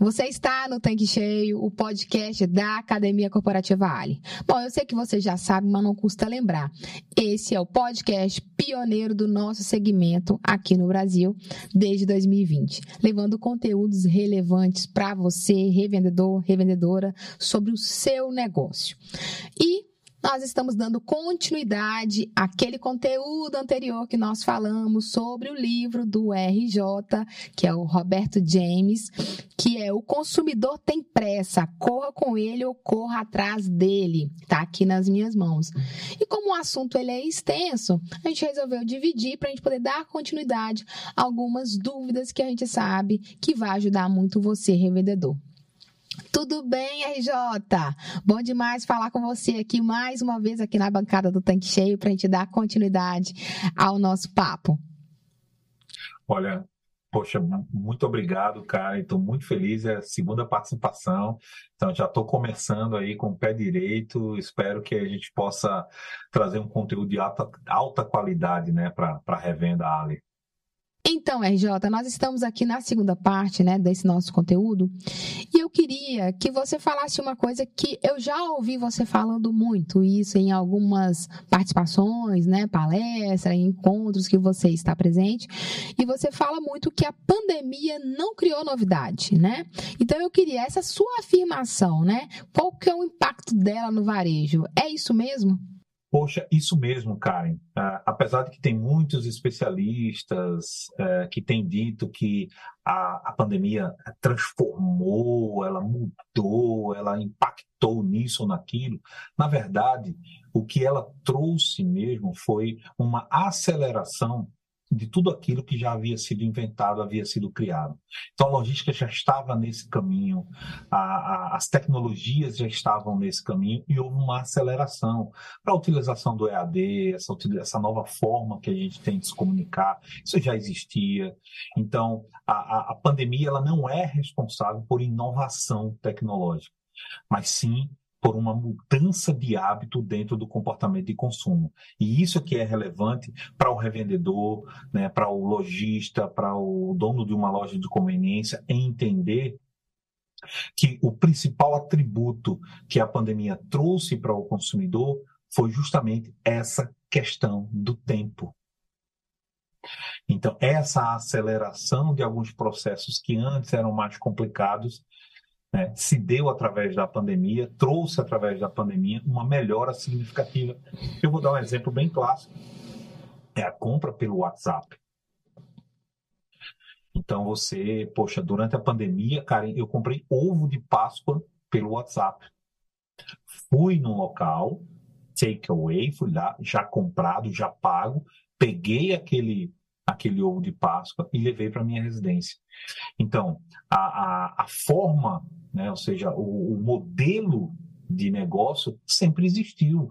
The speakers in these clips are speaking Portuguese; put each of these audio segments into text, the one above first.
Você está no Tanque Cheio, o podcast da Academia Corporativa Ali. Bom, eu sei que você já sabe, mas não custa lembrar. Esse é o podcast pioneiro do nosso segmento aqui no Brasil desde 2020, levando conteúdos relevantes para você, revendedor, revendedora, sobre o seu negócio. E nós estamos dando continuidade àquele conteúdo anterior que nós falamos sobre o livro do RJ, que é o Roberto James, que é O Consumidor Tem Pressa, corra com ele ou corra atrás dele. Está aqui nas minhas mãos. E como o assunto ele é extenso, a gente resolveu dividir para a gente poder dar continuidade a algumas dúvidas que a gente sabe que vai ajudar muito você, revendedor. Tudo bem, RJ? Bom demais falar com você aqui mais uma vez aqui na bancada do Tanque Cheio para a gente dar continuidade ao nosso papo. Olha, poxa, muito obrigado, cara. Estou muito feliz, é a segunda participação. Então, já estou começando aí com o pé direito. Espero que a gente possa trazer um conteúdo de alta, alta qualidade né, para a revenda Ali. Então, RJ, nós estamos aqui na segunda parte né, desse nosso conteúdo e eu queria que você falasse uma coisa que eu já ouvi você falando muito, isso em algumas participações, né, palestras, encontros que você está presente, e você fala muito que a pandemia não criou novidade, né? Então eu queria essa sua afirmação, né? Qual que é o impacto dela no varejo? É isso mesmo? Poxa, isso mesmo, Karen. Uh, apesar de que tem muitos especialistas uh, que têm dito que a, a pandemia transformou, ela mudou, ela impactou nisso ou naquilo, na verdade, o que ela trouxe mesmo foi uma aceleração de tudo aquilo que já havia sido inventado, havia sido criado. Então, a logística já estava nesse caminho, a, a, as tecnologias já estavam nesse caminho e houve uma aceleração para a utilização do EAD, essa, essa nova forma que a gente tem de se comunicar, isso já existia. Então, a, a pandemia ela não é responsável por inovação tecnológica, mas sim por uma mudança de hábito dentro do comportamento de consumo. E isso que é relevante para o revendedor, né, para o lojista, para o dono de uma loja de conveniência entender que o principal atributo que a pandemia trouxe para o consumidor foi justamente essa questão do tempo. Então, essa aceleração de alguns processos que antes eram mais complicados né, se deu através da pandemia, trouxe através da pandemia uma melhora significativa. Eu vou dar um exemplo bem clássico: é a compra pelo WhatsApp. Então você, poxa, durante a pandemia, cara, eu comprei ovo de Páscoa pelo WhatsApp. Fui no local, takeaway, fui lá, já comprado, já pago, peguei aquele aquele ovo de Páscoa e levei para minha residência. Então, a, a, a forma, né, ou seja, o, o, modelo de negócio sempre existiu.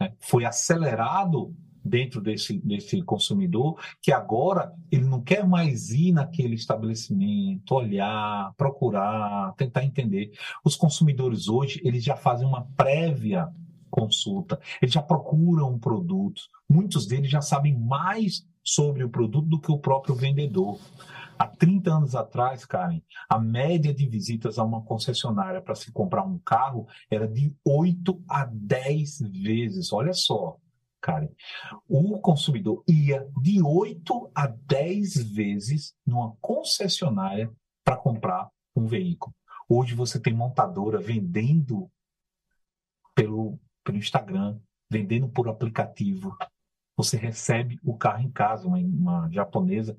Né? Foi acelerado dentro desse, desse consumidor que agora ele não quer mais ir naquele estabelecimento, olhar, procurar, tentar entender. Os consumidores hoje, eles já fazem uma prévia consulta, eles já procuram um produto, muitos deles já sabem mais sobre o produto do que o próprio vendedor. Há 30 anos atrás, Karen, a média de visitas a uma concessionária para se comprar um carro era de 8 a 10 vezes. Olha só, Karen. O consumidor ia de 8 a 10 vezes numa concessionária para comprar um veículo. Hoje você tem montadora vendendo pelo, pelo Instagram, vendendo por aplicativo, você recebe o carro em casa, uma, uma japonesa,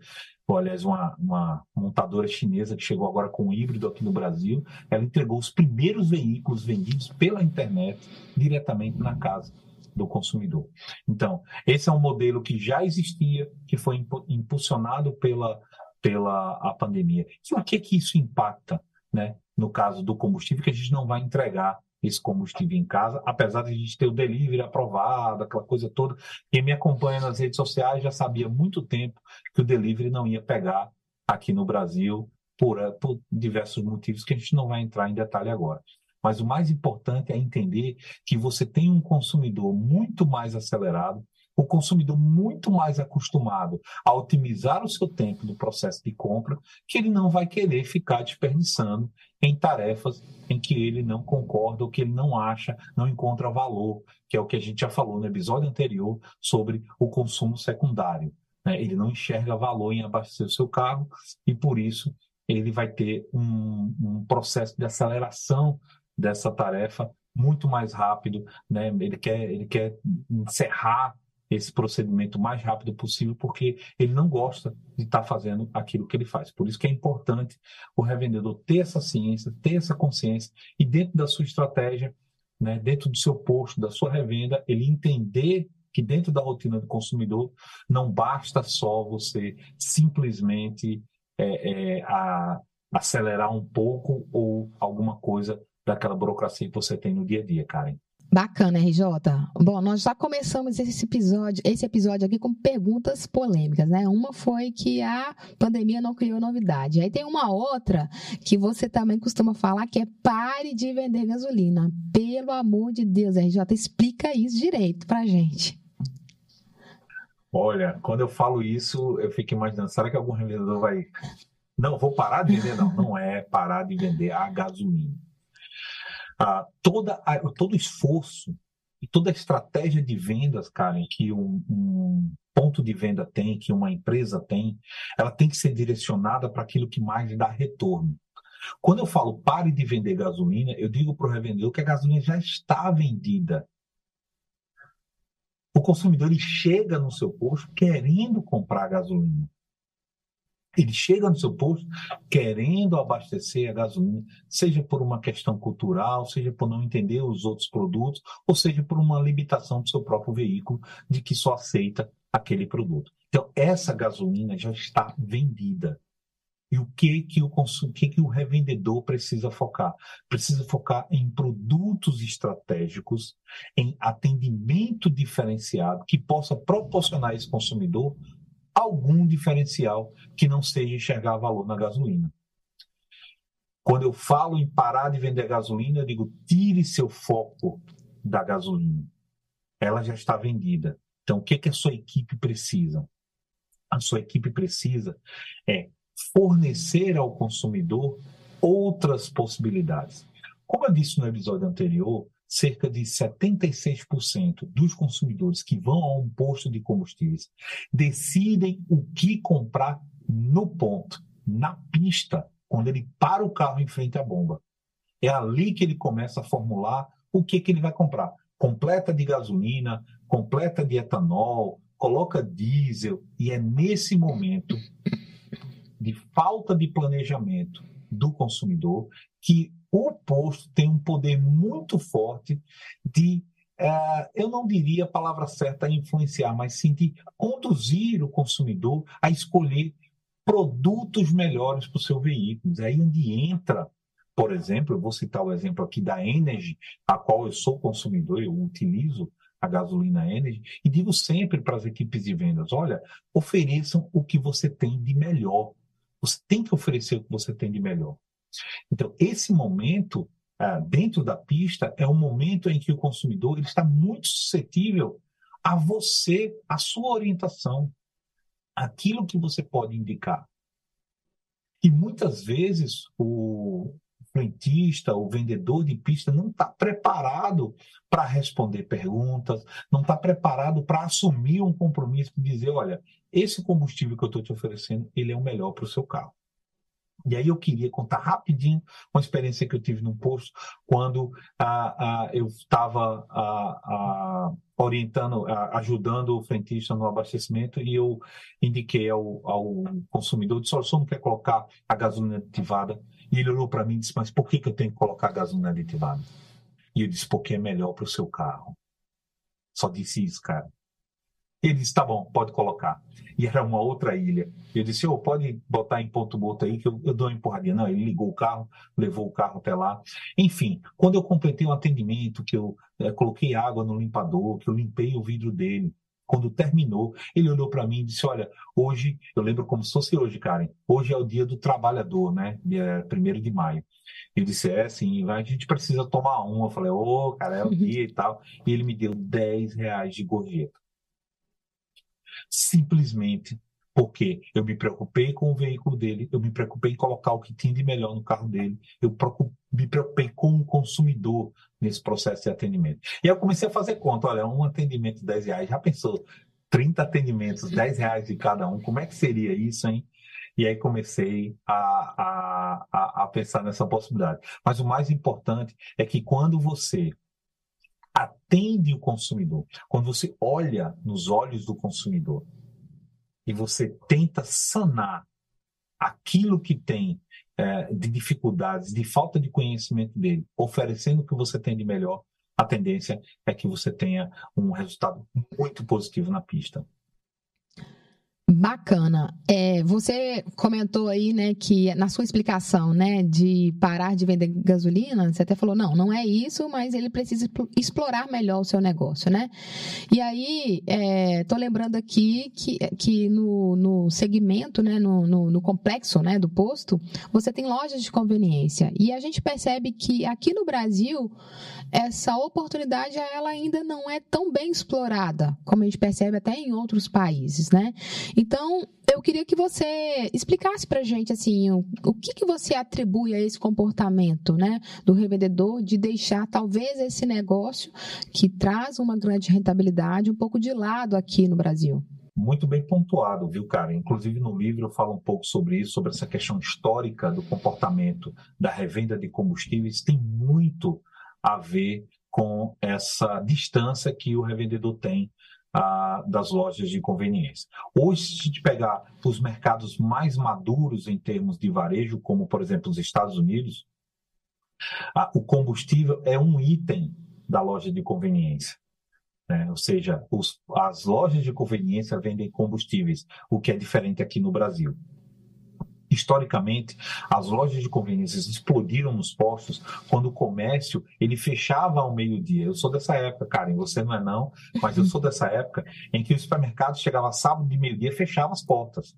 ou aliás, uma, uma, montadora chinesa que chegou agora com um híbrido aqui no Brasil, ela entregou os primeiros veículos vendidos pela internet diretamente na casa do consumidor. Então, esse é um modelo que já existia, que foi impulsionado pela, pela a pandemia. E o que que isso impacta, né? No caso do combustível, que a gente não vai entregar esse combustível em casa, apesar de a gente ter o delivery aprovado, aquela coisa toda. Quem me acompanha nas redes sociais já sabia há muito tempo que o delivery não ia pegar aqui no Brasil por, por diversos motivos que a gente não vai entrar em detalhe agora. Mas o mais importante é entender que você tem um consumidor muito mais acelerado, o consumidor muito mais acostumado a otimizar o seu tempo no processo de compra, que ele não vai querer ficar desperdiçando em tarefas em que ele não concorda ou que ele não acha, não encontra valor, que é o que a gente já falou no episódio anterior sobre o consumo secundário. Né? Ele não enxerga valor em abastecer o seu carro e, por isso, ele vai ter um, um processo de aceleração dessa tarefa muito mais rápido, né? Ele quer, ele quer encerrar esse procedimento o mais rápido possível, porque ele não gosta de estar fazendo aquilo que ele faz. Por isso que é importante o revendedor ter essa ciência, ter essa consciência e dentro da sua estratégia, né, dentro do seu posto, da sua revenda, ele entender que dentro da rotina do consumidor não basta só você simplesmente é, é, a, acelerar um pouco ou alguma coisa daquela burocracia que você tem no dia a dia, Karen. Bacana, RJ. Bom, nós já começamos esse episódio, esse episódio aqui com perguntas polêmicas, né? Uma foi que a pandemia não criou novidade. Aí tem uma outra que você também costuma falar que é pare de vender gasolina. Pelo amor de Deus, RJ, explica isso direito pra gente. Olha, quando eu falo isso, eu fico imaginando, será que algum revendedor vai. Não, vou parar de vender? Não, não é parar de vender a gasolina ah, toda a, todo esforço e toda a estratégia de vendas, Karen, que um, um, ponto de venda tem, que uma empresa tem, ela tem que ser direcionada para aquilo que mais dá retorno. Quando eu falo pare de vender gasolina, eu digo para o revendedor que a gasolina já está vendida. O consumidor ele chega no seu posto querendo comprar gasolina. Ele chega no seu posto querendo abastecer a gasolina, seja por uma questão cultural, seja por não entender os outros produtos, ou seja por uma limitação do seu próprio veículo de que só aceita aquele produto. Então, essa gasolina já está vendida. E o que que o consum... que que o revendedor precisa focar? Precisa focar em produtos estratégicos, em atendimento diferenciado que possa proporcionar a esse consumidor algum diferencial que não seja enxergar valor na gasolina. Quando eu falo em parar de vender gasolina, eu digo tire seu foco da gasolina. Ela já está vendida. Então, o que, que a sua equipe precisa? A sua equipe precisa é fornecer ao consumidor outras possibilidades. Como eu disse no episódio anterior, cerca de 76% dos consumidores que vão a um posto de combustíveis decidem o que comprar no ponto, na pista, quando ele para o carro em frente à bomba. É ali que ele começa a formular o que, que ele vai comprar. Completa de gasolina, completa de etanol, coloca diesel, e é nesse momento de falta de planejamento do consumidor que o posto tem um poder muito forte de, uh, eu não diria a palavra certa influenciar, mas sim de conduzir o consumidor a escolher produtos melhores para o seu veículo. É aí onde entra, por exemplo, eu vou citar o exemplo aqui da Energy, a qual eu sou consumidor, eu utilizo a gasolina Energy, e digo sempre para as equipes de vendas: olha, ofereçam o que você tem de melhor. Você tem que oferecer o que você tem de melhor. Então, esse momento, ah, dentro da pista, é um momento em que o consumidor ele está muito suscetível a você, a sua orientação, aquilo que você pode indicar. E muitas vezes o frentista, o vendedor de pista não está preparado para responder perguntas, não está preparado para assumir um compromisso de dizer, olha, esse combustível que eu estou te oferecendo, ele é o melhor para o seu carro. E aí eu queria contar rapidinho uma experiência que eu tive no posto quando ah, ah, eu estava ah, ah orientando, ah, ajudando o frentista no abastecimento e eu indiquei ao, ao consumidor, disse, olha, não quer colocar a gasolina aditivada? E ele olhou para mim e disse, mas por que, que eu tenho que colocar a gasolina aditivada? E eu disse, porque é melhor para o seu carro. Só disse isso, cara. Ele disse, tá bom, pode colocar. E era uma outra ilha. Eu disse, oh, pode botar em ponto morto aí que eu, eu dou uma empurradinha. Não, ele ligou o carro, levou o carro até lá. Enfim, quando eu completei o atendimento, que eu é, coloquei água no limpador, que eu limpei o vidro dele, quando terminou, ele olhou para mim e disse: Olha, hoje, eu lembro como se fosse hoje, Karen, hoje é o dia do trabalhador, né? Dia 1 de maio. Ele disse: É, sim, a gente precisa tomar um. Eu falei: Ô, oh, cara, é o dia e tal. E ele me deu 10 reais de gorjeta. Simplesmente porque eu me preocupei com o veículo dele, eu me preocupei em colocar o que tinha de melhor no carro dele, eu me preocupei com o consumidor nesse processo de atendimento. E aí eu comecei a fazer conta, olha, um atendimento 10 reais, já pensou? 30 atendimentos, 10 reais de cada um, como é que seria isso, hein? E aí comecei a, a, a pensar nessa possibilidade. Mas o mais importante é que quando você atende o consumidor, quando você olha nos olhos do consumidor, e você tenta sanar aquilo que tem é, de dificuldades, de falta de conhecimento dele, oferecendo o que você tem de melhor, a tendência é que você tenha um resultado muito positivo na pista. Bacana. É, você comentou aí, né, que na sua explicação, né, de parar de vender gasolina, você até falou, não, não é isso, mas ele precisa explorar melhor o seu negócio, né? E aí, é, tô lembrando aqui que, que no, no segmento, né, no, no, no complexo, né, do posto, você tem lojas de conveniência. E a gente percebe que aqui no Brasil, essa oportunidade, ela ainda não é tão bem explorada, como a gente percebe até em outros países, né? Então, eu queria que você explicasse para gente assim o, o que, que você atribui a esse comportamento, né, do revendedor de deixar talvez esse negócio que traz uma grande rentabilidade um pouco de lado aqui no Brasil. Muito bem pontuado, viu, cara? Inclusive no livro eu falo um pouco sobre isso, sobre essa questão histórica do comportamento da revenda de combustíveis. Tem muito a ver com essa distância que o revendedor tem das lojas de conveniência. Hoje, se a gente pegar os mercados mais maduros em termos de varejo, como por exemplo os Estados Unidos, o combustível é um item da loja de conveniência. Né? Ou seja, os, as lojas de conveniência vendem combustíveis, o que é diferente aqui no Brasil historicamente, as lojas de conveniências explodiram nos postos quando o comércio ele fechava ao meio-dia. Eu sou dessa época, Karen, você não é não, mas eu sou dessa época em que o supermercado chegava sábado de meio-dia e fechava as portas.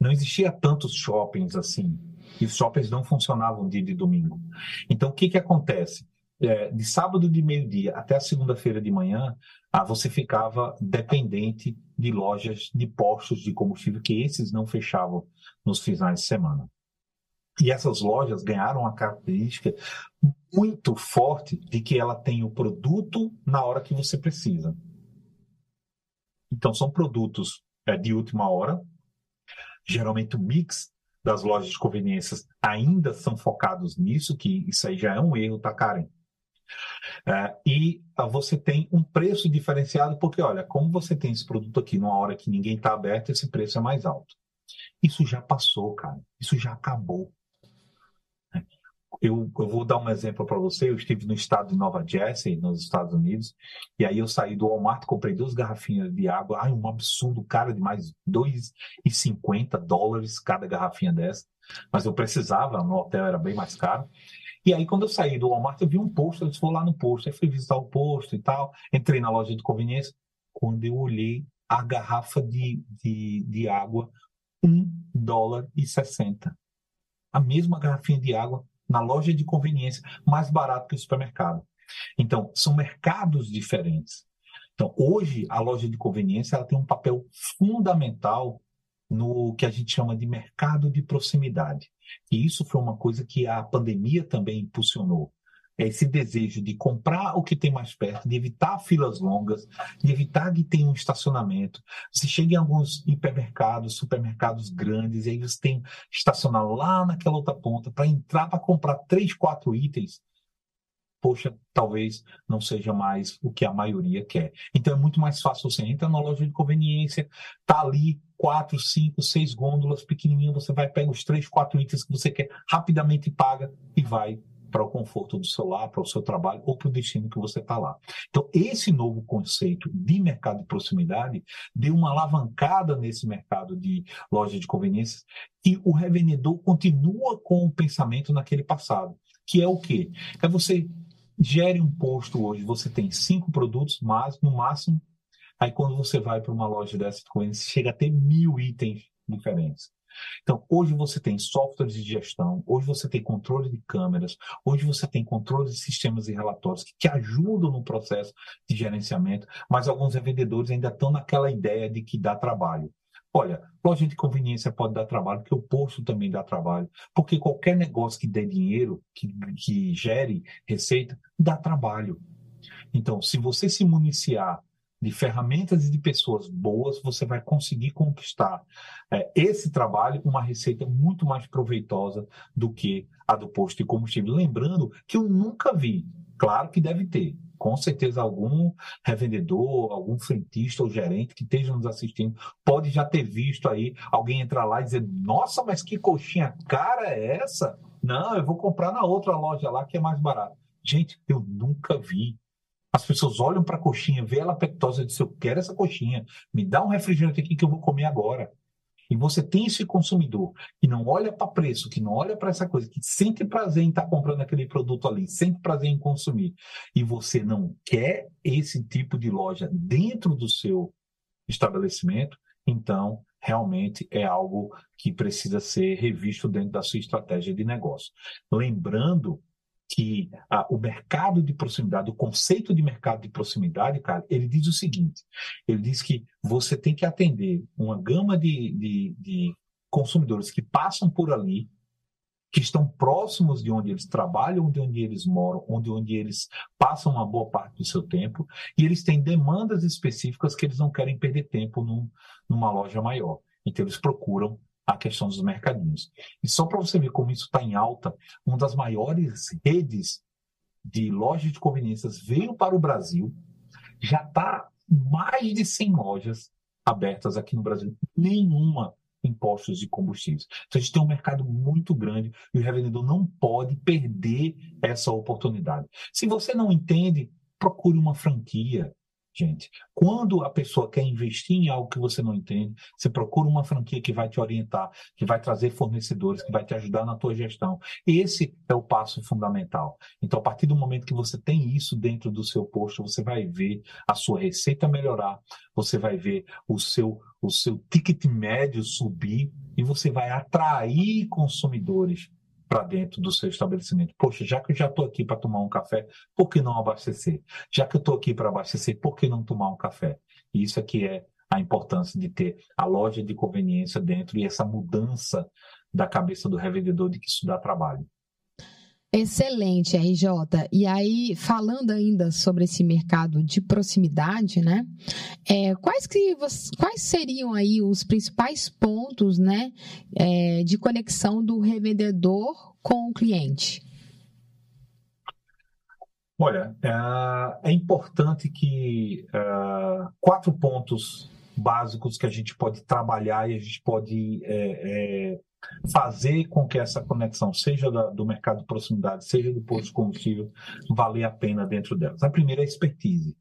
Não existia tantos shoppings assim. E os shoppings não funcionavam dia de domingo. Então, o que, que acontece? É, de sábado de meio-dia até a segunda-feira de manhã, ah, você ficava dependente de lojas de postos de combustível, que esses não fechavam nos finais de semana. E essas lojas ganharam uma característica muito forte de que ela tem o produto na hora que você precisa. Então, são produtos é, de última hora. Geralmente, o mix das lojas de conveniências ainda são focados nisso, que isso aí já é um erro, tá, Karen? É, e uh, você tem um preço diferenciado, porque, olha, como você tem esse produto aqui numa hora que ninguém está aberto, esse preço é mais alto. Isso já passou, cara. Isso já acabou. É. Eu, eu vou dar um exemplo para você. Eu estive no estado de Nova Jersey, nos Estados Unidos, e aí eu saí do Walmart, comprei duas garrafinhas de água. Ai, um absurdo, cara, de mais 2,50 dólares cada garrafinha dessa. Mas eu precisava, no hotel era bem mais caro. E aí, quando eu saí do Walmart, eu vi um posto, eu disse, vou lá no posto. Aí fui visitar o posto e tal, entrei na loja de conveniência. Quando eu olhei a garrafa de, de, de água, 1 dólar e 60. A mesma garrafinha de água na loja de conveniência, mais barato que o supermercado. Então, são mercados diferentes. Então, hoje, a loja de conveniência ela tem um papel fundamental no que a gente chama de mercado de proximidade. E isso foi uma coisa que a pandemia também impulsionou. É esse desejo de comprar o que tem mais perto, de evitar filas longas, de evitar que tenha um estacionamento. Você chega em alguns hipermercados, supermercados grandes, e aí você tem que estacionar lá naquela outra ponta para entrar para comprar três, quatro itens poxa, talvez não seja mais o que a maioria quer. Então é muito mais fácil você entrar na loja de conveniência, tá ali quatro, cinco, seis gôndolas pequenininhas, você vai pega os três, quatro itens que você quer, rapidamente paga e vai para o conforto do celular, para o seu trabalho ou para o destino que você está lá. Então, esse novo conceito de mercado de proximidade deu uma alavancada nesse mercado de loja de conveniências e o revendedor continua com o pensamento naquele passado, que é o quê? É você Gere um posto hoje, você tem cinco produtos, mas no máximo, aí quando você vai para uma loja dessa de chega a ter mil itens diferentes. Então, hoje você tem softwares de gestão, hoje você tem controle de câmeras, hoje você tem controle de sistemas e relatórios que te ajudam no processo de gerenciamento, mas alguns vendedores ainda estão naquela ideia de que dá trabalho. Olha, loja de conveniência pode dar trabalho, porque o posto também dá trabalho, porque qualquer negócio que dê dinheiro, que, que gere receita, dá trabalho. Então, se você se municiar de ferramentas e de pessoas boas, você vai conseguir conquistar é, esse trabalho uma receita muito mais proveitosa do que a do posto de combustível. Lembrando que eu nunca vi, claro que deve ter, com certeza algum revendedor, algum frentista ou gerente que esteja nos assistindo pode já ter visto aí alguém entrar lá e dizer: Nossa, mas que coxinha cara é essa? Não, eu vou comprar na outra loja lá que é mais barato. Gente, eu nunca vi. As pessoas olham para a coxinha, vê ela apetitosa e dizem: Eu quero essa coxinha, me dá um refrigerante aqui que eu vou comer agora. E você tem esse consumidor que não olha para preço, que não olha para essa coisa, que sente prazer em estar tá comprando aquele produto ali, sente prazer em consumir, e você não quer esse tipo de loja dentro do seu estabelecimento, então realmente é algo que precisa ser revisto dentro da sua estratégia de negócio. Lembrando que ah, o mercado de proximidade, o conceito de mercado de proximidade, cara, ele diz o seguinte: ele diz que você tem que atender uma gama de, de, de consumidores que passam por ali, que estão próximos de onde eles trabalham, de onde eles moram, onde, onde eles passam uma boa parte do seu tempo, e eles têm demandas específicas que eles não querem perder tempo num, numa loja maior. Então, eles procuram a questão dos mercadinhos. E só para você ver como isso está em alta, uma das maiores redes de lojas de conveniências veio para o Brasil, já está mais de 100 lojas abertas aqui no Brasil, nenhuma em postos de combustíveis. Então a gente tem um mercado muito grande e o revendedor não pode perder essa oportunidade. Se você não entende, procure uma franquia, gente. Quando a pessoa quer investir em algo que você não entende, você procura uma franquia que vai te orientar, que vai trazer fornecedores, que vai te ajudar na tua gestão. Esse é o passo fundamental. Então, a partir do momento que você tem isso dentro do seu posto, você vai ver a sua receita melhorar, você vai ver o seu o seu ticket médio subir e você vai atrair consumidores para dentro do seu estabelecimento. Poxa, já que eu já estou aqui para tomar um café, por que não abastecer? Já que eu estou aqui para abastecer, por que não tomar um café? E isso aqui é a importância de ter a loja de conveniência dentro e essa mudança da cabeça do revendedor de que isso dá trabalho. Excelente, RJ. E aí, falando ainda sobre esse mercado de proximidade, né? É, quais, que, quais seriam aí os principais pontos, né, é, de conexão do revendedor com o cliente? Olha, é, é importante que é, quatro pontos básicos que a gente pode trabalhar e a gente pode é, é fazer com que essa conexão, seja da, do mercado de proximidade, seja do posto de combustível, valer a pena dentro delas. A primeira é a expertise.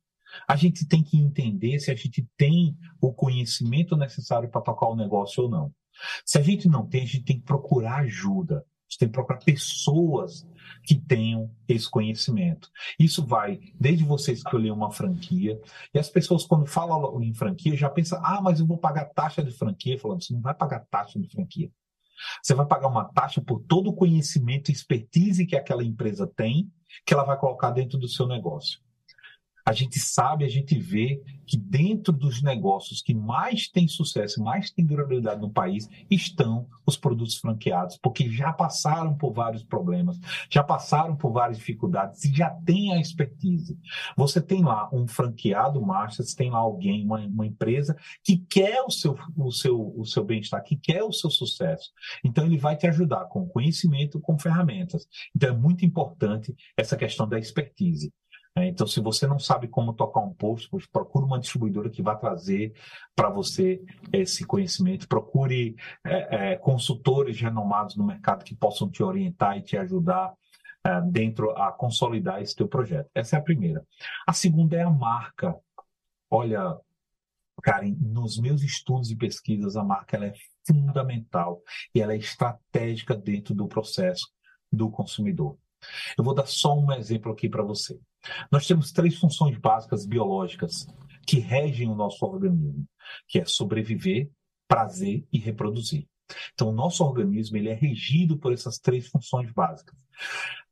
A gente tem que entender se a gente tem o conhecimento necessário para tocar o negócio ou não. Se a gente não tem, a gente tem que procurar ajuda. A gente tem que procurar pessoas que tenham esse conhecimento. Isso vai desde você escolher uma franquia, e as pessoas, quando falam em franquia, já pensam: ah, mas eu vou pagar taxa de franquia. Falando, você não vai pagar taxa de franquia. Você vai pagar uma taxa por todo o conhecimento e expertise que aquela empresa tem, que ela vai colocar dentro do seu negócio a gente sabe, a gente vê que dentro dos negócios que mais têm sucesso, mais têm durabilidade no país, estão os produtos franqueados, porque já passaram por vários problemas, já passaram por várias dificuldades e já tem a expertise. Você tem lá um franqueado master, você tem lá alguém, uma, uma empresa que quer o seu, o seu, o seu bem-estar, que quer o seu sucesso. Então, ele vai te ajudar com conhecimento, com ferramentas. Então, é muito importante essa questão da expertise. É, então, se você não sabe como tocar um post, procure uma distribuidora que vai trazer para você esse conhecimento. Procure é, é, consultores renomados no mercado que possam te orientar e te ajudar é, dentro a consolidar esse teu projeto. Essa é a primeira. A segunda é a marca. Olha, Karen, nos meus estudos e pesquisas, a marca ela é fundamental e ela é estratégica dentro do processo do consumidor. Eu vou dar só um exemplo aqui para você. Nós temos três funções básicas biológicas que regem o nosso organismo, que é sobreviver, prazer e reproduzir. Então, o nosso organismo ele é regido por essas três funções básicas.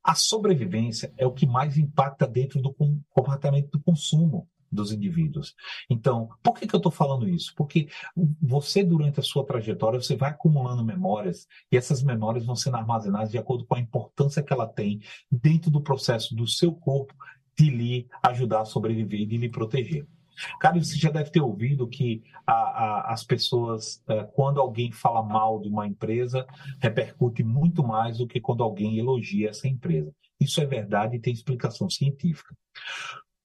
A sobrevivência é o que mais impacta dentro do comportamento do consumo dos indivíduos. Então, por que, que eu estou falando isso? Porque você, durante a sua trajetória, você vai acumulando memórias e essas memórias vão sendo armazenadas de acordo com a importância que ela tem dentro do processo do seu corpo de lhe ajudar a sobreviver e de lhe proteger. Cara, você já deve ter ouvido que a, a, as pessoas, é, quando alguém fala mal de uma empresa, repercute muito mais do que quando alguém elogia essa empresa. Isso é verdade e tem explicação científica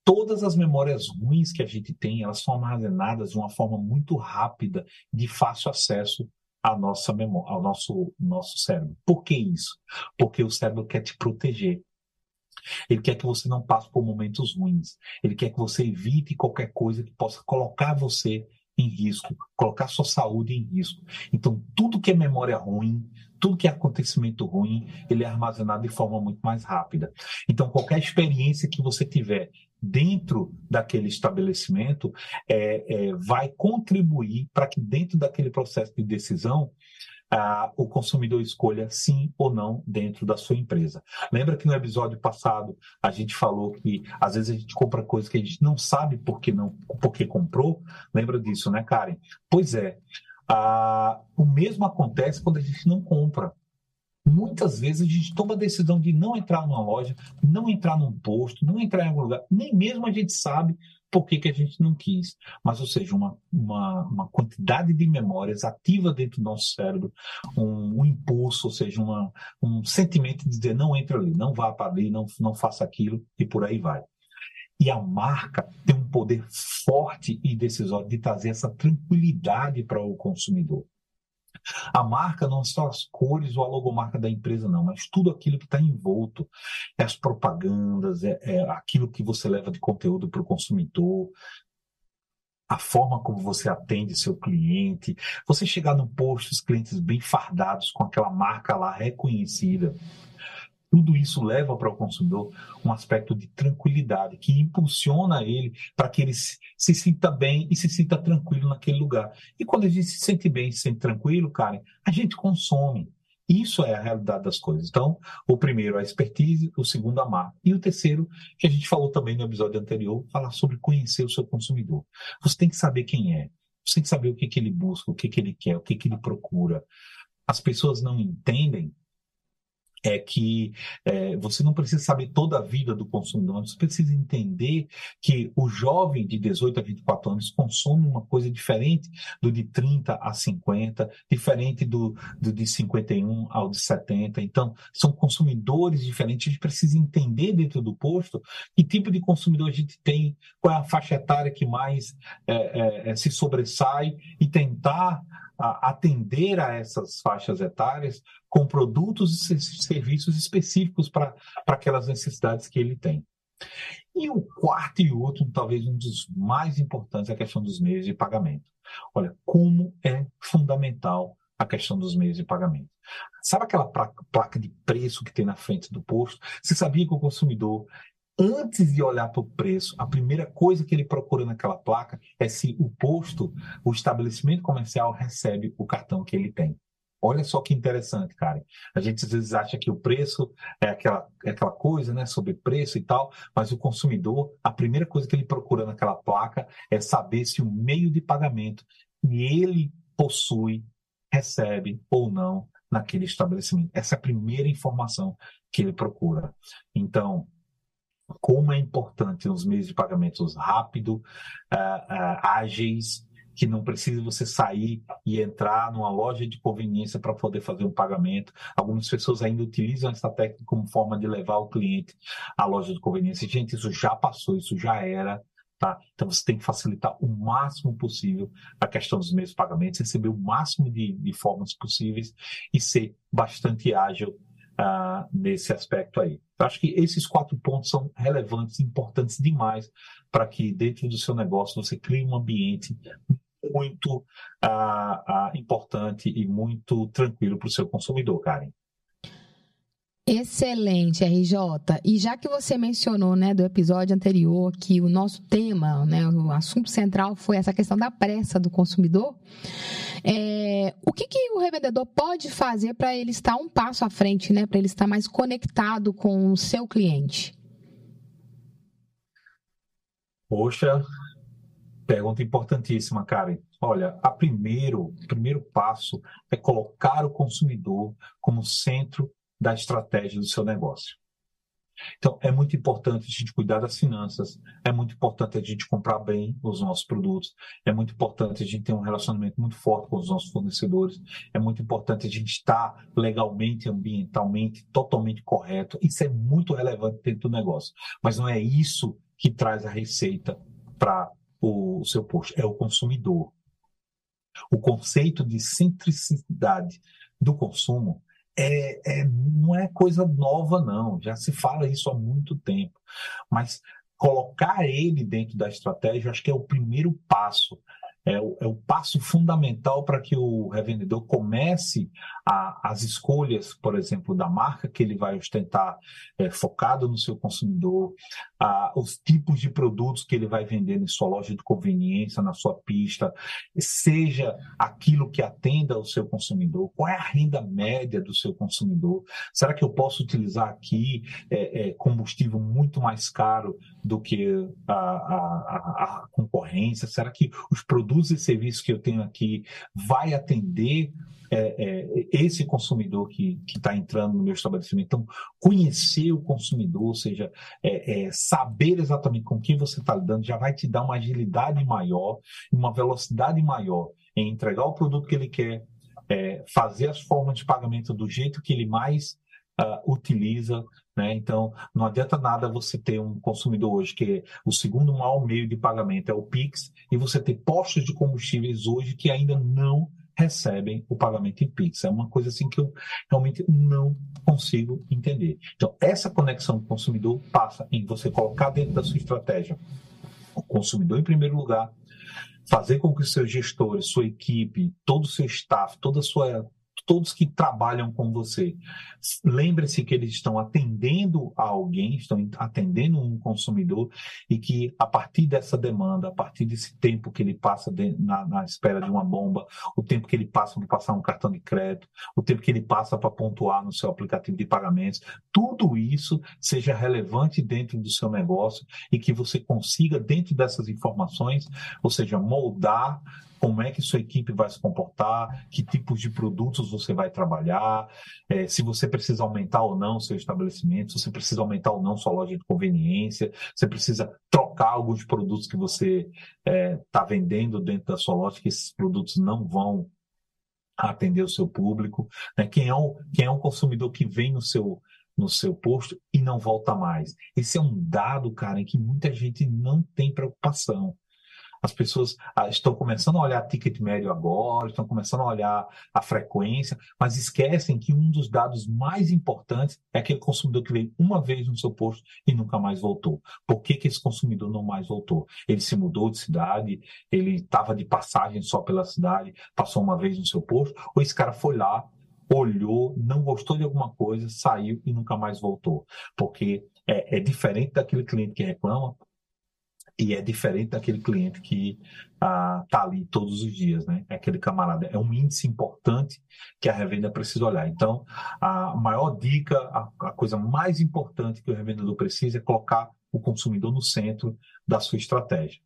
todas as memórias ruins que a gente tem, elas são armazenadas de uma forma muito rápida, de fácil acesso à nossa memória, ao nosso, nosso cérebro. Por que isso? Porque o cérebro quer te proteger. Ele quer que você não passe por momentos ruins. Ele quer que você evite qualquer coisa que possa colocar você em risco, colocar sua saúde em risco. Então, tudo que é memória ruim, tudo que é acontecimento ruim, ele é armazenado de forma muito mais rápida. Então, qualquer experiência que você tiver dentro daquele estabelecimento é, é, vai contribuir para que dentro daquele processo de decisão ah, o consumidor escolha sim ou não dentro da sua empresa. Lembra que no episódio passado a gente falou que às vezes a gente compra coisas que a gente não sabe por que não, por que comprou? Lembra disso, né, Karen? Pois é. Ah, o mesmo acontece quando a gente não compra. Muitas vezes a gente toma a decisão de não entrar numa loja, não entrar num posto, não entrar em algum lugar, nem mesmo a gente sabe por que, que a gente não quis. Mas, ou seja, uma, uma, uma quantidade de memórias ativa dentro do nosso cérebro, um, um impulso, ou seja, uma, um sentimento de dizer não entre ali, não vá para ali, não, não faça aquilo e por aí vai. E a marca tem um poder forte e decisório de trazer essa tranquilidade para o consumidor. A marca não são as cores ou a logomarca da empresa, não, mas tudo aquilo que está envolto. É as propagandas, é, é aquilo que você leva de conteúdo para o consumidor, a forma como você atende seu cliente, você chegar no posto, os clientes bem fardados com aquela marca lá reconhecida. Tudo isso leva para o consumidor um aspecto de tranquilidade, que impulsiona ele para que ele se, sinta bem e se sinta tranquilo naquele lugar. E quando a gente se sente bem, se sente tranquilo, Karen, a gente consome. Isso é a realidade das coisas. Então, o primeiro, a expertise, o segundo, a marca. E o terceiro, que a gente falou também no episódio anterior, falar sobre conhecer o seu consumidor. Você tem que saber quem é, você tem que saber o que, que ele busca, o que, que ele quer, o que, que ele procura. As pessoas não entendem é que é, você não precisa saber toda a vida do consumidor, você precisa entender que o jovem de 18 a 24 anos consome uma coisa diferente do de 30 a 50, diferente do, do de 51 ao de 70. Então, são consumidores diferentes. A gente precisa entender dentro do posto que tipo de consumidor a gente tem, qual é a faixa etária que mais é, é, é se sobressai e tentar atender a essas faixas etárias com produtos e serviços específicos para aquelas necessidades que ele tem. E o quarto e último, talvez um dos mais importantes, é a questão dos meios de pagamento. Olha, como é fundamental a questão dos meios de pagamento. Sabe aquela placa de preço que tem na frente do posto? Você sabia que o consumidor antes de olhar para o preço, a primeira coisa que ele procura naquela placa é se o posto, o estabelecimento comercial recebe o cartão que ele tem. Olha só que interessante, cara. A gente às vezes acha que o preço é aquela, é aquela coisa, né, sobre preço e tal, mas o consumidor, a primeira coisa que ele procura naquela placa é saber se o meio de pagamento que ele possui recebe ou não naquele estabelecimento. Essa é a primeira informação que ele procura. Então, como é importante os meios de pagamentos rápidos, uh, uh, ágeis, que não precisa você sair e entrar numa loja de conveniência para poder fazer um pagamento. Algumas pessoas ainda utilizam essa técnica como forma de levar o cliente à loja de conveniência. Gente, isso já passou, isso já era. Tá? Então você tem que facilitar o máximo possível a questão dos meios de pagamentos, receber o máximo de, de formas possíveis e ser bastante ágil uh, nesse aspecto aí. Eu acho que esses quatro pontos são relevantes, importantes demais para que dentro do seu negócio você crie um ambiente muito uh, uh, importante e muito tranquilo para o seu consumidor, Karen. Excelente, RJ. E já que você mencionou, né, do episódio anterior que o nosso tema, né, o assunto central foi essa questão da pressa do consumidor, É, o que, que o revendedor pode fazer para ele estar um passo à frente, né? Para ele estar mais conectado com o seu cliente? Poxa, pergunta importantíssima, Karen. Olha, a primeiro, o primeiro passo é colocar o consumidor como centro da estratégia do seu negócio. Então, é muito importante a gente cuidar das finanças, é muito importante a gente comprar bem os nossos produtos, é muito importante a gente ter um relacionamento muito forte com os nossos fornecedores, é muito importante a gente estar legalmente, ambientalmente, totalmente correto. Isso é muito relevante dentro do negócio. Mas não é isso que traz a receita para o seu posto, é o consumidor. O conceito de centricidade do consumo é, é, não é coisa nova, não. Já se fala isso há muito tempo. Mas colocar ele dentro da estratégia, acho que é o primeiro passo é o, é o passo fundamental para que o revendedor comece a, as escolhas, por exemplo, da marca que ele vai ostentar é, focado no seu consumidor, a, os tipos de produtos que ele vai vender em sua loja de conveniência, na sua pista, seja aquilo que atenda ao seu consumidor, qual é a renda média do seu consumidor? Será que eu posso utilizar aqui é, é, combustível muito mais caro do que a, a, a concorrência? Será que os produtos produtos e serviços que eu tenho aqui vai atender é, é, esse consumidor que está entrando no meu estabelecimento. Então, conhecer o consumidor, ou seja, é, é saber exatamente com quem você está lidando, já vai te dar uma agilidade maior, uma velocidade maior em entregar o produto que ele quer, é, fazer as formas de pagamento do jeito que ele mais uh, utiliza. Né? Então, não adianta nada você ter um consumidor hoje que é o segundo maior meio de pagamento é o Pix, e você ter postos de combustíveis hoje que ainda não recebem o pagamento em Pix. É uma coisa assim que eu realmente não consigo entender. Então, essa conexão do consumidor passa em você colocar dentro da sua estratégia o consumidor em primeiro lugar, fazer com que seus gestores, sua equipe, todo o seu staff, toda a sua todos que trabalham com você. Lembre-se que eles estão atendendo a alguém, estão atendendo um consumidor e que a partir dessa demanda, a partir desse tempo que ele passa de, na, na, espera de uma bomba, o tempo que ele passa para passar um cartão de crédito, o tempo que ele passa para pontuar no seu aplicativo de pagamentos, tudo isso seja relevante dentro do seu negócio e que você consiga, dentro dessas informações, ou seja, moldar como é que sua equipe vai se comportar, que tipos de produtos você vai trabalhar, é, se você precisa aumentar ou não seu estabelecimento, se você precisa aumentar ou não sua loja de conveniência, você precisa trocar alguns produtos que você está é, tá vendendo dentro da sua loja, que esses produtos não vão atender o seu público, né? quem, é o, quem é o consumidor que vem no seu no seu posto e não volta mais. Esse é um dado, cara, em que muita gente não tem preocupação. As pessoas ah, estão começando a olhar ticket médio agora, estão começando a olhar a frequência, mas esquecem que um dos dados mais importantes é aquele consumidor que veio uma vez no seu posto e nunca mais voltou. Por que, que esse consumidor não mais voltou? Ele se mudou de cidade, ele estava de passagem só pela cidade, passou uma vez no seu posto, ou esse cara foi lá, olhou, não gostou de alguma coisa, saiu e nunca mais voltou. Porque é, é diferente daquele cliente que reclama, e é diferente daquele cliente que está ah, ali todos os dias, né? É aquele camarada. É um índice importante que a revenda precisa olhar. Então, a maior dica, a, a coisa mais importante que o revendedor precisa é colocar o consumidor no centro da sua estratégia.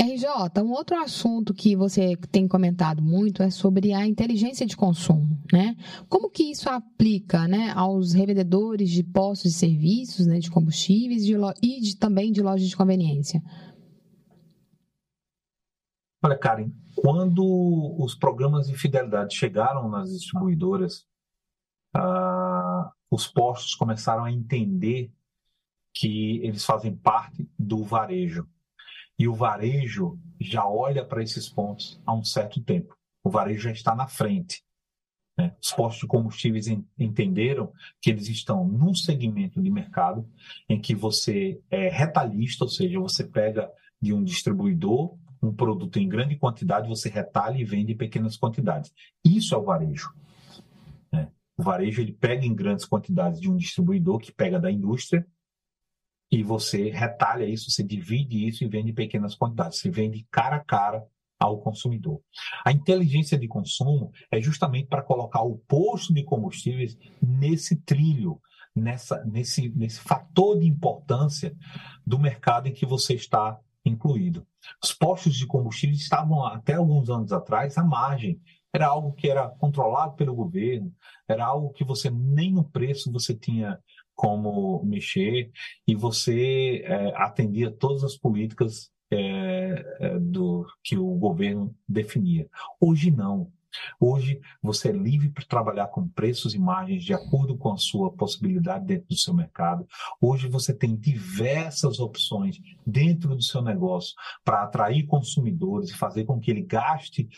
RJ, um outro assunto que você tem comentado muito é sobre a inteligência de consumo, né? Como que isso aplica, né, aos revendedores de postos de serviços, né, de combustíveis de e de, também de lojas de conveniência? Olha, Karen, quando os programas de fidelidade chegaram nas distribuidoras, ah, os postos começaram a entender que eles fazem parte do varejo e o varejo já olha para esses pontos há um certo tempo. O varejo já está na frente. Né? Os postos de combustíveis entenderam que eles estão num segmento de mercado em que você é retalhista, ou seja, você pega de um distribuidor um produto em grande quantidade, você retalha e vende em pequenas quantidades. Isso é o varejo. Né? O varejo ele pega em grandes quantidades de um distribuidor que pega da indústria e você retalha isso, você divide isso e vende em pequenas quantidades. Você vende cara a cara ao consumidor. A inteligência de consumo é justamente para colocar o posto de combustíveis nesse trilho, nessa, nesse, nesse fator de importância do mercado em que você está incluído. Os postos de combustíveis estavam até alguns anos atrás à margem. Era algo que era controlado pelo governo, era algo que você nem no preço você tinha como mexer e você é, atendia todas as políticas é, é, do que o governo definia. Hoje não. Hoje você é livre para trabalhar com preços e margens de acordo com a sua possibilidade dentro do seu mercado. Hoje você tem diversas opções dentro do seu negócio para atrair consumidores e fazer com que ele gaste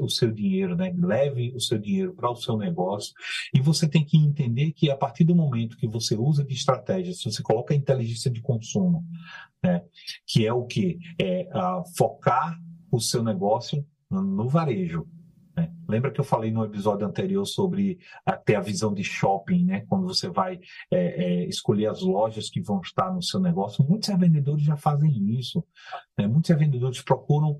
o seu dinheiro, né? leve o seu dinheiro para o seu negócio. E você tem que entender que a partir do momento que você usa de estratégia, se você coloca a inteligência de consumo, né? que é o que? É uh, focar o seu negócio no varejo né? Lembra que eu falei no episódio anterior sobre ter a visão de shopping, né? quando você vai é, é, escolher as lojas que vão estar no seu negócio? Muitos revendedores já fazem isso. Né? Muitos revendedores procuram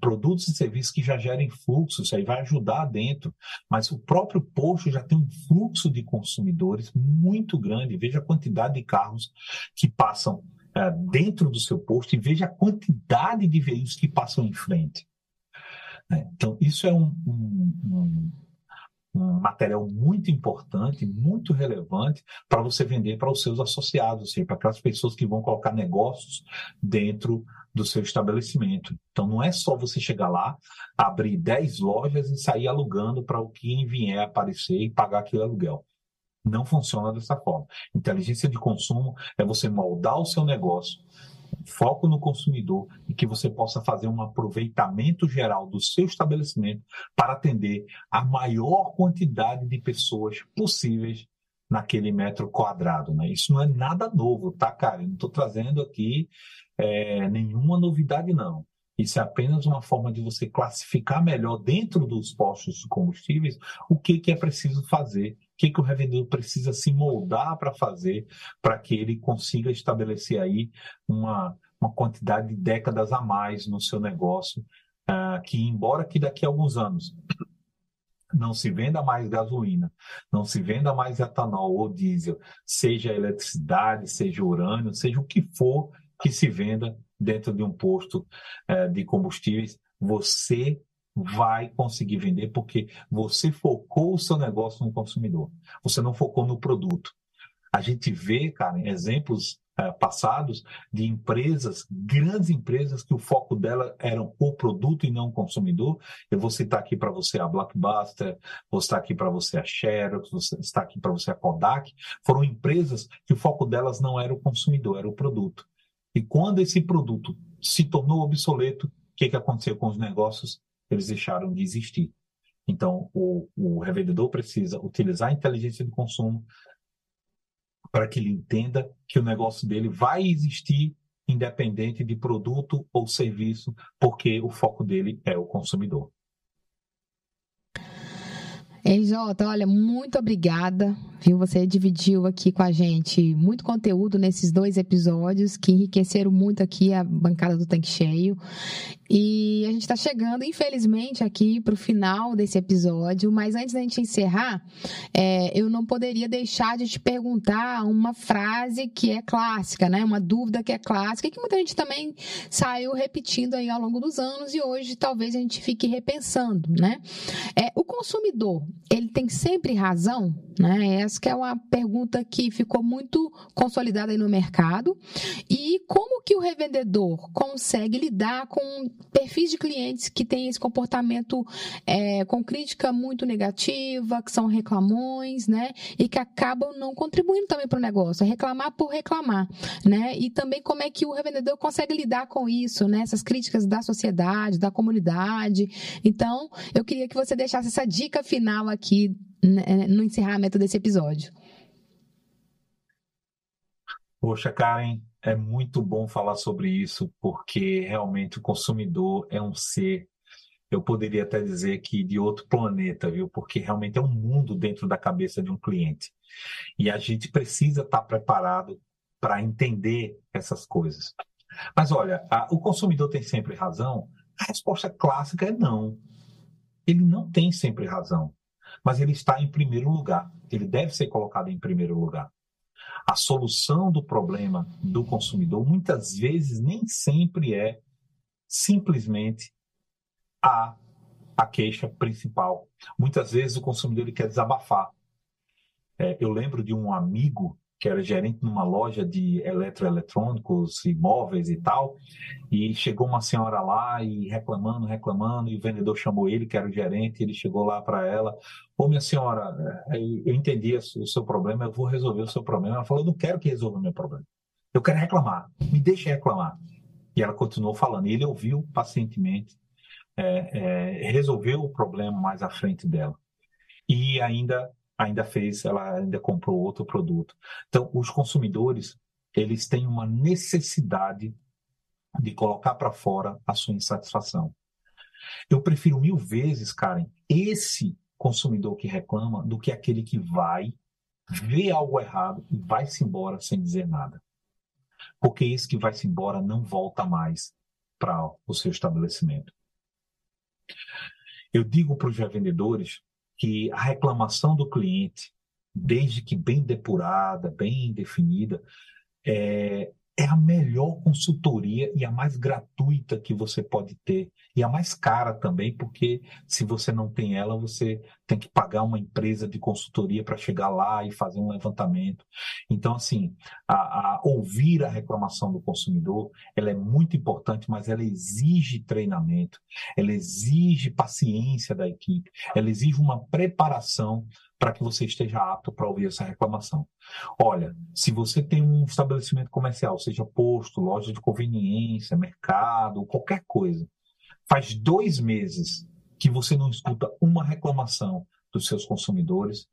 produtos e serviços que já gerem fluxo, isso aí vai ajudar dentro, mas o próprio posto já tem um fluxo de consumidores muito grande. Veja a quantidade de carros que passam é, dentro do seu posto e veja a quantidade de veículos que passam em frente. Né? Então, isso é um, um, um, um, material muito importante, muito relevante para você vender para os seus associados, para aquelas pessoas que vão colocar negócios dentro do seu estabelecimento. Então, não é só você chegar lá, abrir 10 lojas e sair alugando para o que vier aparecer e pagar aquele aluguel. Não funciona dessa forma. Inteligência de consumo é você moldar o seu negócio foco no consumidor e que você possa fazer um aproveitamento geral do seu estabelecimento para atender a maior quantidade de pessoas possíveis naquele metro quadrado. Né? Isso não é nada novo, tá, cara? Eu não estou trazendo aqui é, nenhuma novidade, não. Isso é apenas uma forma de você classificar melhor dentro dos postos de combustíveis o que, que é preciso fazer que, que o revendedor precisa se moldar para fazer para que ele consiga estabelecer aí uma, uma quantidade de décadas a mais no seu negócio, uh, que embora que daqui a alguns anos não se venda mais gasolina, não se venda mais etanol ou diesel, seja eletricidade, seja urânio, seja o que for que se venda dentro de um posto uh, de combustíveis, você vai conseguir vender porque você focou o seu negócio no consumidor. Você não focou no produto. A gente vê, cara, exemplos é, passados de empresas, grandes empresas, que o foco dela era o produto e não o consumidor. Eu vou citar aqui para você a Blockbuster, vou citar aqui para você a Xerox, vou citar aqui para você a Kodak. Foram empresas que o foco delas não era o consumidor, era o produto. E quando esse produto se tornou obsoleto, o que, que aconteceu com os negócios? eles deixaram de existir. Então, o, o revendedor precisa utilizar a inteligência de consumo para que ele entenda que o negócio dele vai existir independente de produto ou serviço, porque o foco dele é o consumidor. RJ, olha, muito obrigada, viu? Você dividiu aqui com a gente muito conteúdo nesses dois episódios que enriqueceram muito aqui a bancada do Tanque Cheio. E a gente está chegando, infelizmente, aqui para o final desse episódio, mas antes da gente encerrar, é, eu não poderia deixar de te perguntar uma frase que é clássica, né? Uma dúvida que é clássica e que muita gente também saiu repetindo aí ao longo dos anos e hoje talvez a gente fique repensando, né? É, o consumidor, ele tem sempre razão? Né? Essa é uma pergunta que ficou muito consolidada aí no mercado. E como que o revendedor consegue lidar com perfis de clientes que têm esse comportamento é, com crítica muito negativa, que são reclamões, né? E que acabam não contribuindo também para o negócio, é reclamar por reclamar, né? E também como é que o revendedor consegue lidar com isso, né? Essas críticas da sociedade, da comunidade. Então, eu queria que você deixasse essa dica final aqui né, no encerramento desse episódio. Poxa, Karen, é muito bom falar sobre isso, porque realmente o consumidor é um ser, eu poderia até dizer que de outro planeta, viu? Porque realmente é um mundo dentro da cabeça de um cliente. E a gente precisa estar preparado para entender essas coisas. Mas olha, a, o consumidor tem sempre razão A resposta clássica é não. Ele não tem sempre razão, mas ele está em primeiro lugar. Ele deve ser colocado em primeiro lugar. A solução do problema do consumidor muitas vezes nem sempre é simplesmente a, a queixa principal. Muitas vezes o consumidor ele quer desabafar. É, eu lembro de um amigo que era gerente numa loja de eletroeletrônicos e móveis e tal, e chegou uma senhora lá e reclamando, reclamando, e o vendedor chamou ele, que era o gerente, ele chegou lá para ela, ô minha senhora, é, eu entendi o seu problema, eu vou resolver o seu problema. Ela falou, eu não quero que resolva o meu problema, eu quero reclamar, me deixe reclamar. E ela continuou falando, e ele ouviu pacientemente, é, é, resolveu o problema mais à frente dela. E ainda ainda fez, ela ainda comprou outro produto. Então, os consumidores, eles têm uma necessidade de colocar para fora a sua insatisfação. Eu prefiro mil vezes, Karen, esse consumidor que reclama do que aquele que vai, vê algo errado e vai-se embora sem dizer nada. Porque esse que vai-se embora não volta mais para o seu estabelecimento. Eu digo para os revendedores que a reclamação do cliente, desde que bem depurada, bem definida, é, é a melhor consultoria e a mais gratuita que você pode ter. E a mais cara também, porque se você não tem ela, você tem que pagar uma empresa de consultoria para chegar lá e fazer um levantamento. Então, assim, a, a ouvir a reclamação do consumidor, ela é muito importante, mas ela exige treinamento, ela exige paciência da equipe, ela exige uma preparação para que você esteja apto para ouvir essa reclamação. Olha, se você tem um estabelecimento comercial, seja posto, loja de conveniência, mercado, qualquer coisa, faz dois meses que você não escuta uma reclamação dos seus consumidores,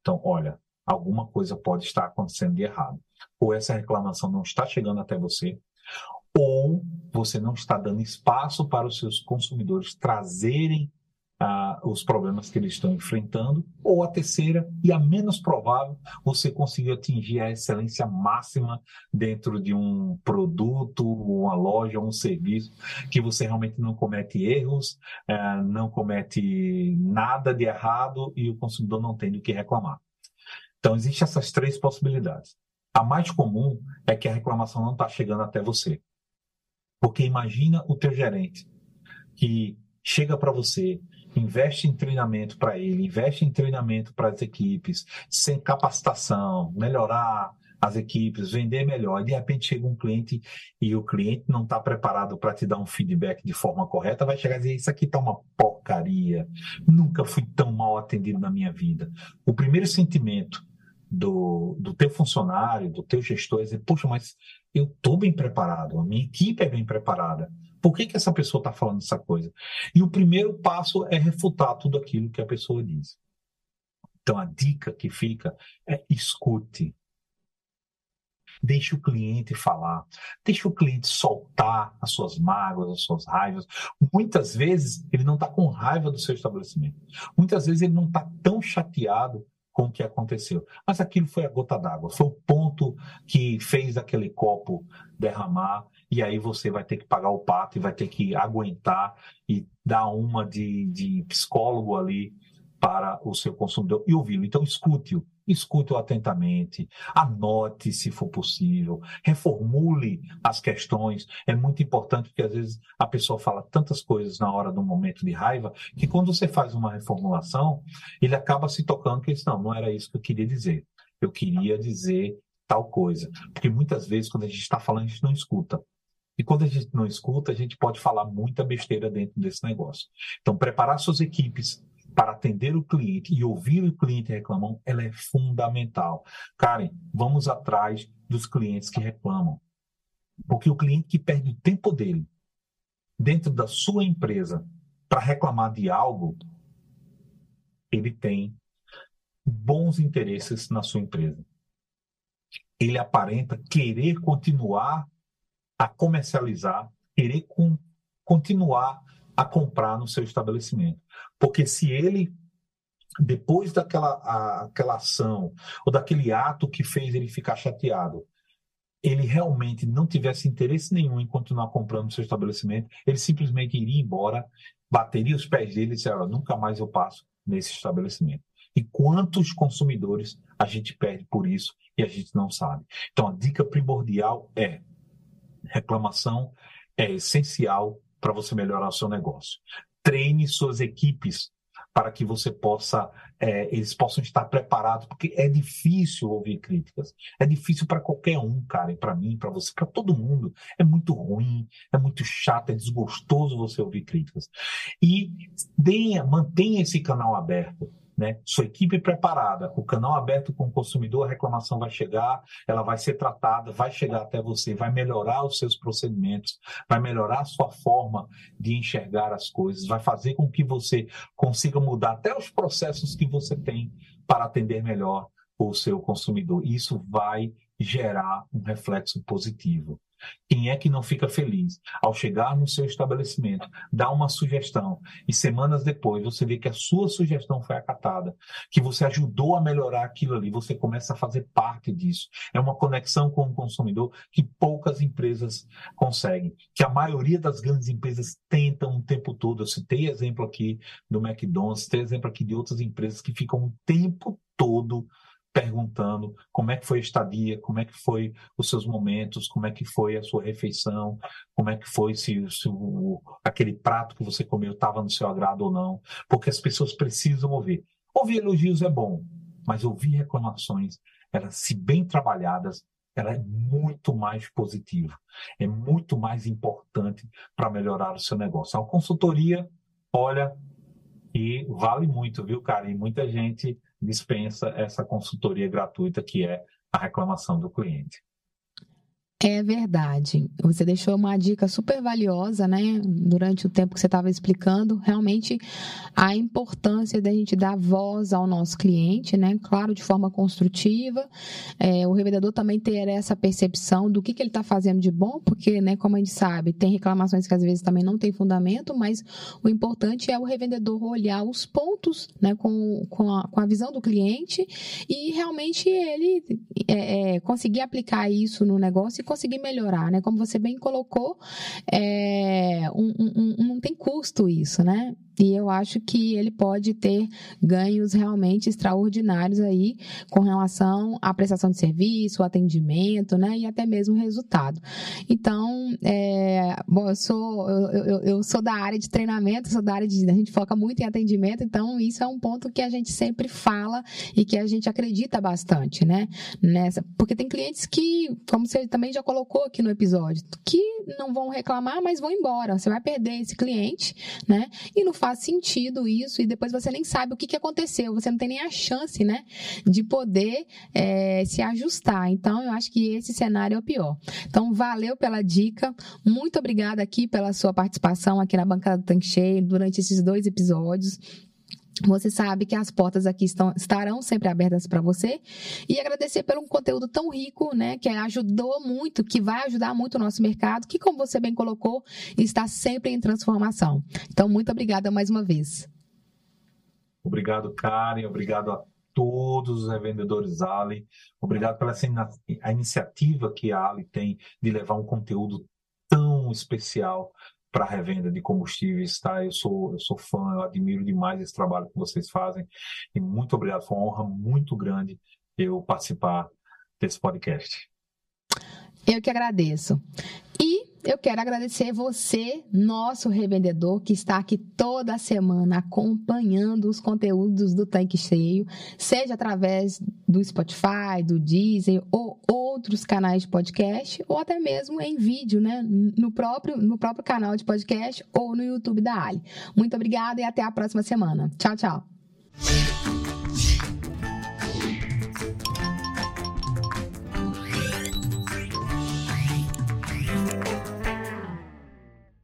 então, olha, alguma coisa pode estar acontecendo de errado. Ou essa reclamação não está chegando até você, ou você não está dando espaço para os seus consumidores trazerem ah, os problemas que eles estão enfrentando, ou a terceira, e a menos provável, você conseguir atingir a excelência máxima dentro de um produto, uma loja, um serviço, que você realmente não comete erros, ah, não comete nada de errado e o consumidor não tem do que reclamar. Então, existem essas três possibilidades. A mais comum é que a reclamação não está chegando até você. Porque imagina o teu gerente que chega para você investe em treinamento para ele, investe em treinamento para as equipes, sem capacitação, melhorar as equipes, vender melhor. E de repente chega um cliente e o cliente não está preparado para te dar um feedback de forma correta, vai chegar e dizer: Isso aqui está uma porcaria, nunca fui tão mal atendido na minha vida. O primeiro sentimento do, do teu funcionário, do teu gestor é dizer: Poxa, mas eu estou bem preparado, a minha equipe é bem preparada. Por que, que essa pessoa está falando essa coisa? E o primeiro passo é refutar tudo aquilo que a pessoa diz. Então a dica que fica é escute. Deixe o cliente falar, deixe o cliente soltar as suas mágoas, as suas raivas. Muitas vezes ele não está com raiva do seu estabelecimento. Muitas vezes ele não está tão chateado com o que aconteceu. Mas aquilo foi a gota d'água, foi o ponto que fez aquele copo derramar e aí você vai ter que pagar o pato e vai ter que aguentar e dar uma de, de psicólogo ali para o seu consumidor e ouvi-lo. Então, escute-o, escute-o atentamente, anote se for possível, reformule as questões. É muito importante porque às vezes a pessoa fala tantas coisas na hora do momento de raiva que quando você faz uma reformulação, ele acaba se tocando que não, não era isso que eu queria dizer. Eu queria dizer tal coisa. Porque muitas vezes, quando a gente está falando, a gente não escuta. E quando a gente não escuta, a gente pode falar muita besteira dentro desse negócio. Então, preparar suas equipes para atender o cliente e ouvir o cliente reclamar, ela é fundamental. Karen, vamos atrás dos clientes que reclamam. Porque o cliente que perde o tempo dele dentro da sua empresa para reclamar de algo, ele tem bons interesses na sua empresa. Ele aparenta querer continuar a comercializar, querer com, continuar a comprar no seu estabelecimento. Porque se ele, depois daquela a, aquela ação, ou daquele ato que fez ele ficar chateado, ele realmente não tivesse interesse nenhum em continuar comprando no seu estabelecimento, ele simplesmente iria embora, bateria os pés dele e disse, nunca mais eu passo nesse estabelecimento. E quantos consumidores a gente perde por isso e a gente não sabe. Então, a dica primordial é reclamação é essencial para você melhorar o seu negócio. Treine suas equipes para que você possa, é, eles possam estar preparados, porque é difícil ouvir críticas. É difícil para qualquer um, cara, para mim, para você, para todo mundo. É muito ruim, é muito chato, é desgostoso você ouvir críticas. E tenha, mantenha esse canal aberto né? Sua equipe preparada, o canal aberto com o consumidor, a reclamação vai chegar, ela vai ser tratada, vai chegar até você, vai melhorar os seus procedimentos, vai melhorar a sua forma de enxergar as coisas, vai fazer com que você consiga mudar até os processos que você tem para atender melhor o seu consumidor. Isso vai gerar um reflexo positivo. Quem é que não fica feliz ao chegar no seu estabelecimento, dar uma sugestão e semanas depois você vê que a sua sugestão foi acatada, que você ajudou a melhorar aquilo ali, você começa a fazer parte disso. É uma conexão com o consumidor que poucas empresas conseguem, que a maioria das grandes empresas tentam o tempo todo. Eu citei exemplo aqui do McDonald's, citei exemplo aqui de outras empresas que ficam o tempo todo perguntando como é que foi a estadia, como é que foi os seus momentos, como é que foi a sua refeição, como é que foi se, se o, aquele prato que você comeu estava no seu agrado ou não, porque as pessoas precisam ouvir. Ouvir elogios é bom, mas ouvir reclamações, elas, se bem trabalhadas, ela é muito mais positiva, é muito mais importante para melhorar o seu negócio. A consultoria, olha, e vale muito, viu, cara? E muita gente dispensa essa consultoria gratuita que é a reclamação do cliente. É verdade. Você deixou uma dica super valiosa, né? Durante o tempo que você estava explicando, realmente a importância da gente dar voz ao nosso cliente, né? Claro, de forma construtiva. É, o revendedor também ter essa percepção do que, que ele está fazendo de bom, porque, né, como a gente sabe, tem reclamações que às vezes também não tem fundamento, mas o importante é o revendedor olhar os pontos, né, com, com, a, com a visão do cliente e realmente ele é, é, conseguir aplicar isso no negócio e conseguir melhorar, né? Como você bem colocou, é, um, um, um, não tem custo isso, né? E eu acho que ele pode ter ganhos realmente extraordinários aí com relação à prestação de serviço, atendimento, né? E até mesmo resultado. Então, é, bom, eu sou, eu, eu, sou da área de treinamento, sou da área de. A gente foca muito em atendimento, então isso é um ponto que a gente sempre fala e que a gente acredita bastante, né? Nessa, porque tem clientes que, como você também já colocou aqui no episódio, que não vão reclamar, mas vão embora. Você vai perder esse cliente, né? E no faz sentido isso e depois você nem sabe o que, que aconteceu, você não tem nem a chance, né, de poder é, se ajustar. Então, eu acho que esse cenário é o pior. Então, valeu pela dica, muito obrigada aqui pela sua participação aqui na Bancada do Tanque Cheio durante esses dois episódios. Você sabe que as portas aqui estão, estarão sempre abertas para você. E agradecer pelo um conteúdo tão rico, né? Que ajudou muito, que vai ajudar muito o nosso mercado, que, como você bem colocou, está sempre em transformação. Então, muito obrigada mais uma vez. Obrigado, Karen. Obrigado a todos os revendedores Ali. Obrigado pela a iniciativa que a Ali tem de levar um conteúdo tão especial para revenda de combustíveis, tá? Eu sou, eu sou fã, eu admiro demais esse trabalho que vocês fazem e muito obrigado. Foi uma honra muito grande eu participar desse podcast. Eu que agradeço. E eu quero agradecer você, nosso revendedor, que está aqui toda semana acompanhando os conteúdos do Tanque Cheio, seja através do Spotify, do Deezer ou outros canais de podcast, ou até mesmo em vídeo, né? No próprio, no próprio canal de podcast ou no YouTube da Ali. Muito obrigada e até a próxima semana. Tchau, tchau.